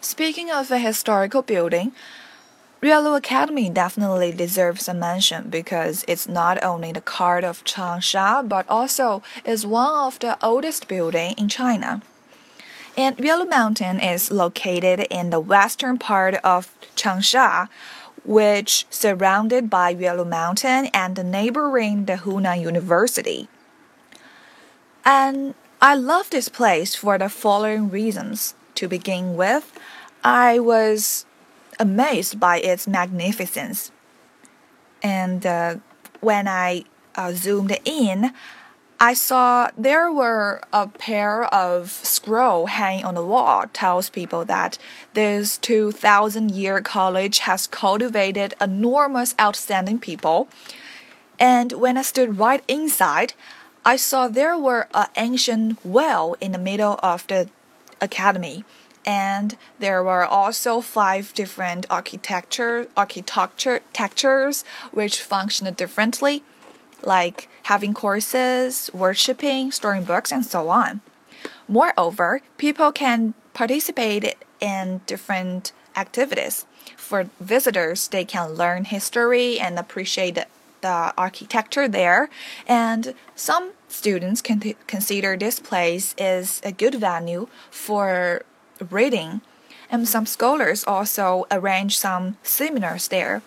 Speaking of a historical building, Yuelu Academy definitely deserves a mention because it's not only the heart of Changsha but also is one of the oldest building in China. And Yuelu Mountain is located in the western part of Changsha, which surrounded by Yuelu Mountain and the neighboring the Hunan University. And I love this place for the following reasons. To begin with, I was amazed by its magnificence. And uh, when I uh, zoomed in, I saw there were a pair of scroll hanging on the wall tells people that this 2000 year college has cultivated enormous outstanding people. And when I stood right inside, I saw there were an ancient well in the middle of the academy and there were also five different architecture architecture textures which functioned differently, like having courses, worshiping, storing books, and so on. Moreover, people can participate in different activities. For visitors, they can learn history and appreciate the architecture there, and some students can consider this place is a good venue for reading, and some scholars also arrange some seminars there.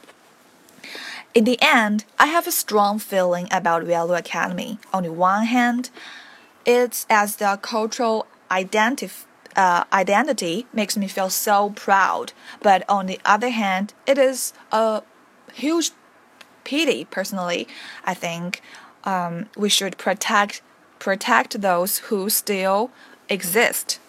In the end, I have a strong feeling about Yuelu Academy. On the one hand, it's as the cultural identif- uh, identity makes me feel so proud, but on the other hand, it is a huge pity. Personally, I think um, we should protect protect those who still exist.